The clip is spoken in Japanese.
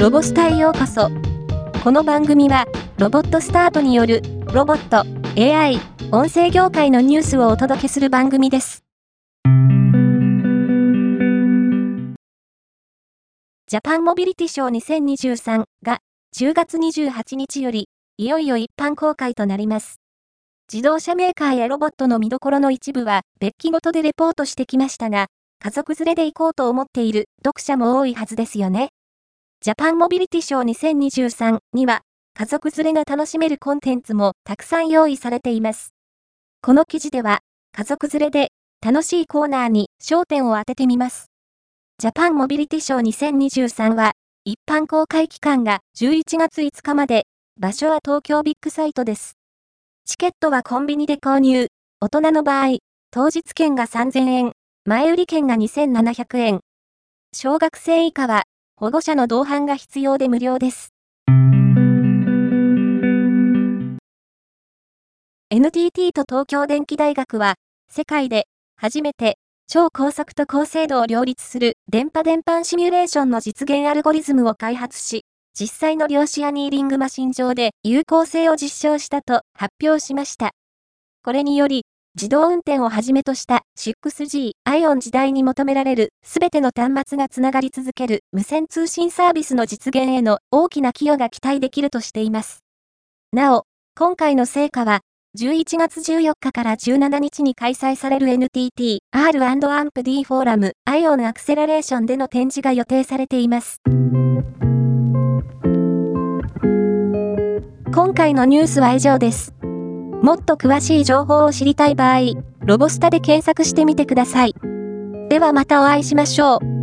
ロボスタへようこそ。この番組は、ロボットスタートによる、ロボット、AI、音声業界のニュースをお届けする番組です。ジャパンモビリティショー2023が10月28日よりいよいよ一般公開となります。自動車メーカーやロボットの見どころの一部は別記ごとでレポートしてきましたが、家族連れで行こうと思っている読者も多いはずですよね。ジャパンモビリティショー2023には家族連れが楽しめるコンテンツもたくさん用意されています。この記事では家族連れで楽しいコーナーに焦点を当ててみます。ジャパンモビリティショー2023は、一般公開期間が11月5日まで、場所は東京ビッグサイトです。チケットはコンビニで購入。大人の場合、当日券が3000円、前売り券が2700円。小学生以下は、保護者の同伴が必要で無料です。NTT と東京電機大学は、世界で初めて超高速と高精度を両立する電波電波シミュレーションの実現アルゴリズムを開発し、実際の量子アニーリングマシン上で有効性を実証したと発表しました。これにより、自動運転をはじめとした 6G、アイオン時代に求められるすべての端末がつながり続ける無線通信サービスの実現への大きな寄与が期待できるとしています。なお、今回の成果は11月14日から17日に開催される NTT R&AMP-D フォーラムアイオンアクセラレーションでの展示が予定されています。今回のニュースは以上です。もっと詳しい情報を知りたい場合、ロボスタで検索してみてください。ではまたお会いしましょう。